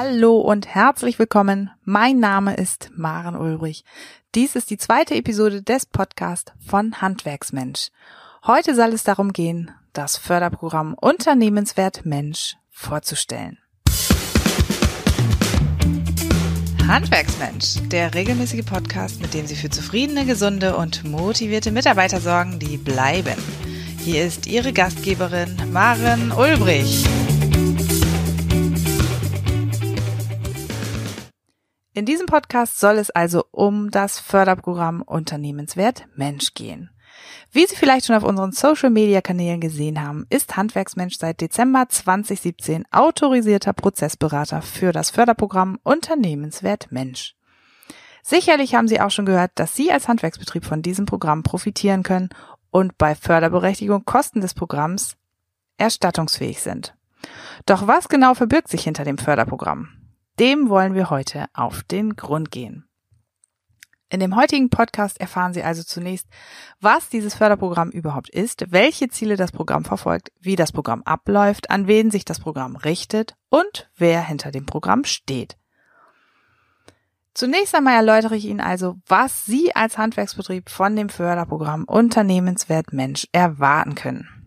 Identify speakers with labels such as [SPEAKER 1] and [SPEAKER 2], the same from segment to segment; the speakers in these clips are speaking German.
[SPEAKER 1] Hallo und herzlich willkommen. Mein Name ist Maren Ulrich. Dies ist die zweite Episode des Podcasts von Handwerksmensch. Heute soll es darum gehen, das Förderprogramm Unternehmenswert Mensch vorzustellen. Handwerksmensch, der regelmäßige Podcast, mit dem Sie für zufriedene, gesunde und motivierte Mitarbeiter sorgen, die bleiben. Hier ist Ihre Gastgeberin Maren Ulbrich. In diesem Podcast soll es also um das Förderprogramm Unternehmenswert Mensch gehen. Wie Sie vielleicht schon auf unseren Social-Media-Kanälen gesehen haben, ist Handwerksmensch seit Dezember 2017 autorisierter Prozessberater für das Förderprogramm Unternehmenswert Mensch. Sicherlich haben Sie auch schon gehört, dass Sie als Handwerksbetrieb von diesem Programm profitieren können und bei Förderberechtigung Kosten des Programms erstattungsfähig sind. Doch was genau verbirgt sich hinter dem Förderprogramm? Dem wollen wir heute auf den Grund gehen. In dem heutigen Podcast erfahren Sie also zunächst, was dieses Förderprogramm überhaupt ist, welche Ziele das Programm verfolgt, wie das Programm abläuft, an wen sich das Programm richtet und wer hinter dem Programm steht. Zunächst einmal erläutere ich Ihnen also, was Sie als Handwerksbetrieb von dem Förderprogramm Unternehmenswert Mensch erwarten können.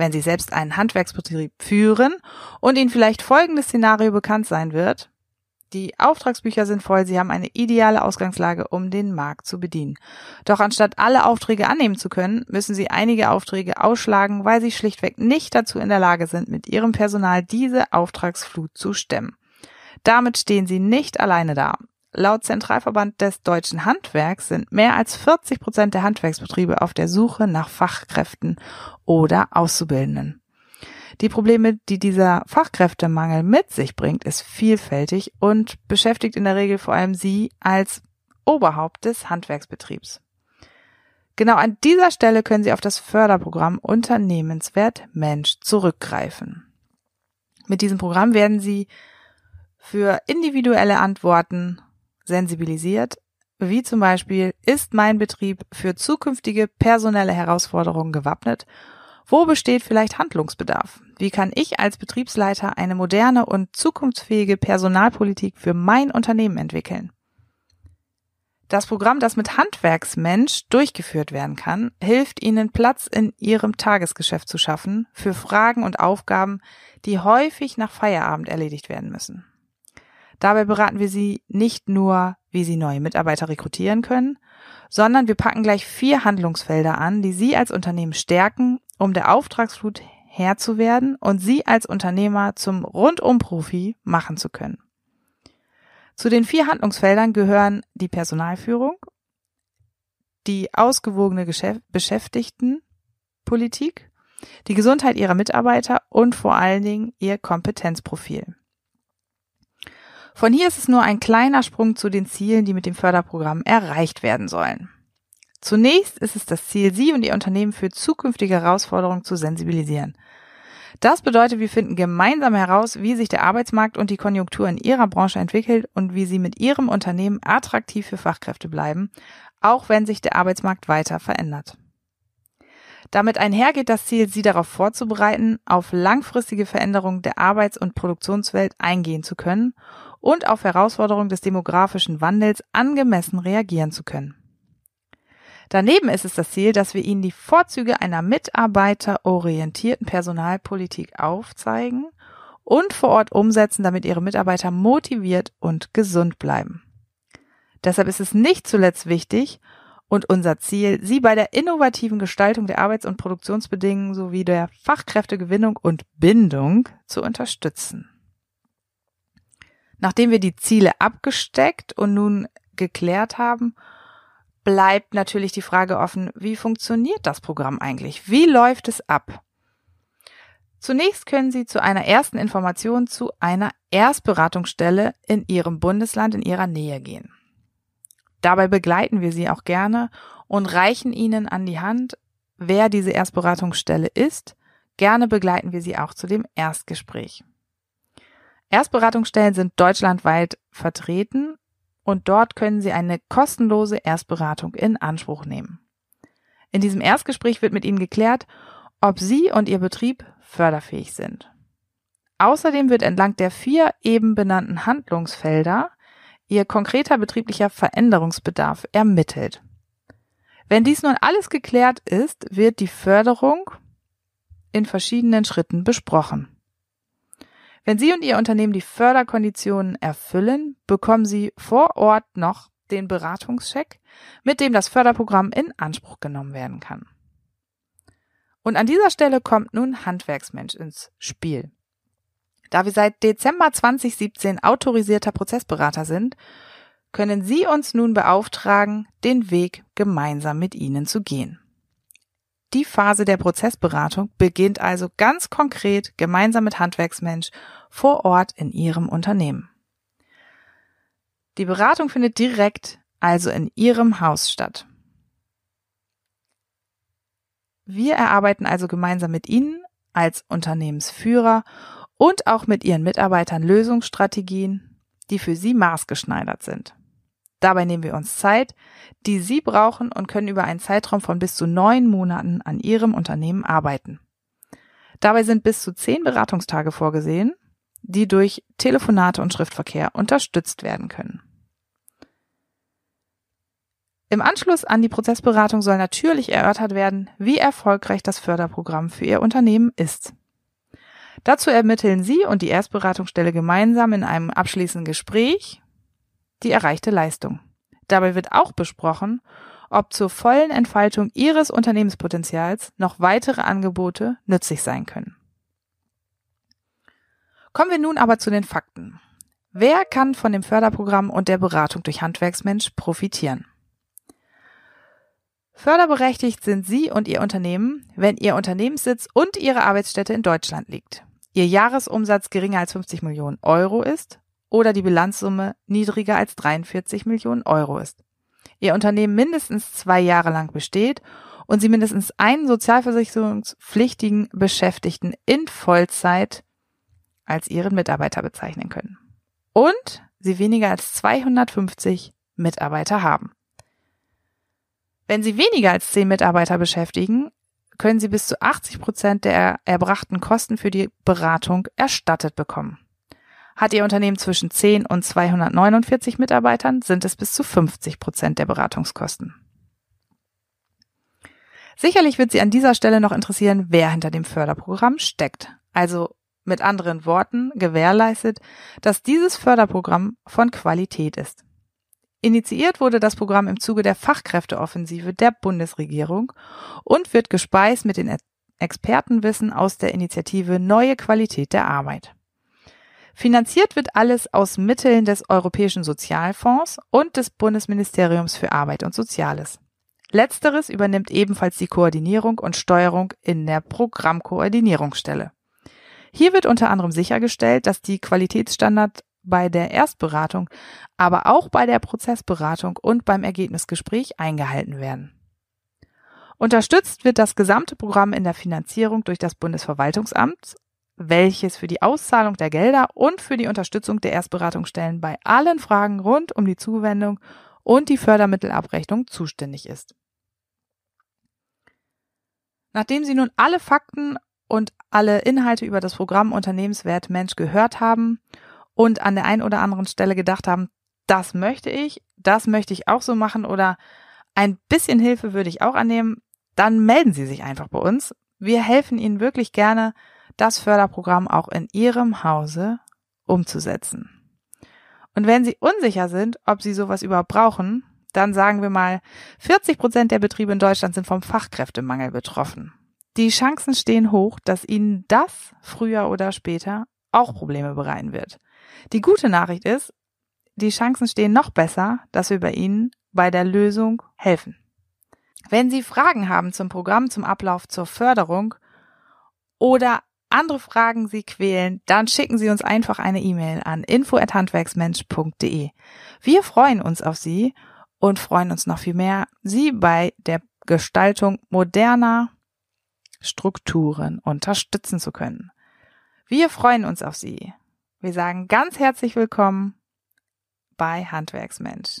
[SPEAKER 1] Wenn Sie selbst einen Handwerksbetrieb führen und Ihnen vielleicht folgendes Szenario bekannt sein wird, die Auftragsbücher sind voll, Sie haben eine ideale Ausgangslage, um den Markt zu bedienen. Doch anstatt alle Aufträge annehmen zu können, müssen Sie einige Aufträge ausschlagen, weil Sie schlichtweg nicht dazu in der Lage sind, mit Ihrem Personal diese Auftragsflut zu stemmen. Damit stehen Sie nicht alleine da. Laut Zentralverband des deutschen Handwerks sind mehr als 40 Prozent der Handwerksbetriebe auf der Suche nach Fachkräften oder Auszubildenden. Die Probleme, die dieser Fachkräftemangel mit sich bringt, ist vielfältig und beschäftigt in der Regel vor allem Sie als Oberhaupt des Handwerksbetriebs. Genau an dieser Stelle können Sie auf das Förderprogramm Unternehmenswert Mensch zurückgreifen. Mit diesem Programm werden Sie für individuelle Antworten sensibilisiert, wie zum Beispiel, ist mein Betrieb für zukünftige personelle Herausforderungen gewappnet wo besteht vielleicht Handlungsbedarf? Wie kann ich als Betriebsleiter eine moderne und zukunftsfähige Personalpolitik für mein Unternehmen entwickeln? Das Programm, das mit Handwerksmensch durchgeführt werden kann, hilft Ihnen Platz in Ihrem Tagesgeschäft zu schaffen für Fragen und Aufgaben, die häufig nach Feierabend erledigt werden müssen. Dabei beraten wir Sie nicht nur, wie Sie neue Mitarbeiter rekrutieren können, sondern wir packen gleich vier Handlungsfelder an, die Sie als Unternehmen stärken um der Auftragsflut Herr zu werden und sie als Unternehmer zum Rundum-Profi machen zu können. Zu den vier Handlungsfeldern gehören die Personalführung, die ausgewogene Beschäftigtenpolitik, die Gesundheit ihrer Mitarbeiter und vor allen Dingen ihr Kompetenzprofil. Von hier ist es nur ein kleiner Sprung zu den Zielen, die mit dem Förderprogramm erreicht werden sollen. Zunächst ist es das Ziel, Sie und Ihr Unternehmen für zukünftige Herausforderungen zu sensibilisieren. Das bedeutet, wir finden gemeinsam heraus, wie sich der Arbeitsmarkt und die Konjunktur in Ihrer Branche entwickelt und wie Sie mit Ihrem Unternehmen attraktiv für Fachkräfte bleiben, auch wenn sich der Arbeitsmarkt weiter verändert. Damit einhergeht das Ziel, Sie darauf vorzubereiten, auf langfristige Veränderungen der Arbeits- und Produktionswelt eingehen zu können und auf Herausforderungen des demografischen Wandels angemessen reagieren zu können. Daneben ist es das Ziel, dass wir Ihnen die Vorzüge einer mitarbeiterorientierten Personalpolitik aufzeigen und vor Ort umsetzen, damit Ihre Mitarbeiter motiviert und gesund bleiben. Deshalb ist es nicht zuletzt wichtig und unser Ziel, Sie bei der innovativen Gestaltung der Arbeits- und Produktionsbedingungen sowie der Fachkräftegewinnung und Bindung zu unterstützen. Nachdem wir die Ziele abgesteckt und nun geklärt haben, bleibt natürlich die Frage offen, wie funktioniert das Programm eigentlich? Wie läuft es ab? Zunächst können Sie zu einer ersten Information zu einer Erstberatungsstelle in Ihrem Bundesland in Ihrer Nähe gehen. Dabei begleiten wir Sie auch gerne und reichen Ihnen an die Hand, wer diese Erstberatungsstelle ist. Gerne begleiten wir Sie auch zu dem Erstgespräch. Erstberatungsstellen sind deutschlandweit vertreten und dort können Sie eine kostenlose Erstberatung in Anspruch nehmen. In diesem Erstgespräch wird mit Ihnen geklärt, ob Sie und Ihr Betrieb förderfähig sind. Außerdem wird entlang der vier eben benannten Handlungsfelder ihr konkreter betrieblicher Veränderungsbedarf ermittelt. Wenn dies nun alles geklärt ist, wird die Förderung in verschiedenen Schritten besprochen. Wenn Sie und Ihr Unternehmen die Förderkonditionen erfüllen, bekommen Sie vor Ort noch den Beratungscheck, mit dem das Förderprogramm in Anspruch genommen werden kann. Und an dieser Stelle kommt nun Handwerksmensch ins Spiel. Da wir seit Dezember 2017 autorisierter Prozessberater sind, können Sie uns nun beauftragen, den Weg gemeinsam mit Ihnen zu gehen. Die Phase der Prozessberatung beginnt also ganz konkret gemeinsam mit Handwerksmensch vor Ort in Ihrem Unternehmen. Die Beratung findet direkt also in Ihrem Haus statt. Wir erarbeiten also gemeinsam mit Ihnen als Unternehmensführer und auch mit Ihren Mitarbeitern Lösungsstrategien, die für Sie maßgeschneidert sind. Dabei nehmen wir uns Zeit, die Sie brauchen und können über einen Zeitraum von bis zu neun Monaten an Ihrem Unternehmen arbeiten. Dabei sind bis zu zehn Beratungstage vorgesehen, die durch Telefonate und Schriftverkehr unterstützt werden können. Im Anschluss an die Prozessberatung soll natürlich erörtert werden, wie erfolgreich das Förderprogramm für Ihr Unternehmen ist. Dazu ermitteln Sie und die Erstberatungsstelle gemeinsam in einem abschließenden Gespräch die erreichte Leistung. Dabei wird auch besprochen, ob zur vollen Entfaltung Ihres Unternehmenspotenzials noch weitere Angebote nützlich sein können. Kommen wir nun aber zu den Fakten. Wer kann von dem Förderprogramm und der Beratung durch Handwerksmensch profitieren? Förderberechtigt sind Sie und Ihr Unternehmen, wenn Ihr Unternehmenssitz und Ihre Arbeitsstätte in Deutschland liegt, Ihr Jahresumsatz geringer als 50 Millionen Euro ist oder die Bilanzsumme niedriger als 43 Millionen Euro ist. Ihr Unternehmen mindestens zwei Jahre lang besteht und Sie mindestens einen sozialversicherungspflichtigen Beschäftigten in Vollzeit als Ihren Mitarbeiter bezeichnen können. Und Sie weniger als 250 Mitarbeiter haben. Wenn Sie weniger als 10 Mitarbeiter beschäftigen, können Sie bis zu 80 Prozent der erbrachten Kosten für die Beratung erstattet bekommen. Hat Ihr Unternehmen zwischen 10 und 249 Mitarbeitern, sind es bis zu 50 Prozent der Beratungskosten. Sicherlich wird Sie an dieser Stelle noch interessieren, wer hinter dem Förderprogramm steckt. Also mit anderen Worten gewährleistet, dass dieses Förderprogramm von Qualität ist. Initiiert wurde das Programm im Zuge der Fachkräfteoffensive der Bundesregierung und wird gespeist mit den Expertenwissen aus der Initiative Neue Qualität der Arbeit. Finanziert wird alles aus Mitteln des Europäischen Sozialfonds und des Bundesministeriums für Arbeit und Soziales. Letzteres übernimmt ebenfalls die Koordinierung und Steuerung in der Programmkoordinierungsstelle. Hier wird unter anderem sichergestellt, dass die Qualitätsstandard bei der Erstberatung, aber auch bei der Prozessberatung und beim Ergebnisgespräch eingehalten werden. Unterstützt wird das gesamte Programm in der Finanzierung durch das Bundesverwaltungsamt welches für die Auszahlung der Gelder und für die Unterstützung der Erstberatungsstellen bei allen Fragen rund um die Zuwendung und die Fördermittelabrechnung zuständig ist. Nachdem Sie nun alle Fakten und alle Inhalte über das Programm Unternehmenswert Mensch gehört haben und an der einen oder anderen Stelle gedacht haben, das möchte ich, das möchte ich auch so machen oder ein bisschen Hilfe würde ich auch annehmen, dann melden Sie sich einfach bei uns. Wir helfen Ihnen wirklich gerne, das Förderprogramm auch in Ihrem Hause umzusetzen. Und wenn Sie unsicher sind, ob Sie sowas überhaupt brauchen, dann sagen wir mal, 40 Prozent der Betriebe in Deutschland sind vom Fachkräftemangel betroffen. Die Chancen stehen hoch, dass Ihnen das früher oder später auch Probleme bereiten wird. Die gute Nachricht ist, die Chancen stehen noch besser, dass wir bei Ihnen bei der Lösung helfen. Wenn Sie Fragen haben zum Programm, zum Ablauf, zur Förderung oder andere Fragen Sie quälen, dann schicken Sie uns einfach eine E-Mail an info@handwerksmensch.de. Wir freuen uns auf Sie und freuen uns noch viel mehr, Sie bei der Gestaltung moderner Strukturen unterstützen zu können. Wir freuen uns auf Sie. Wir sagen ganz herzlich willkommen bei Handwerksmensch.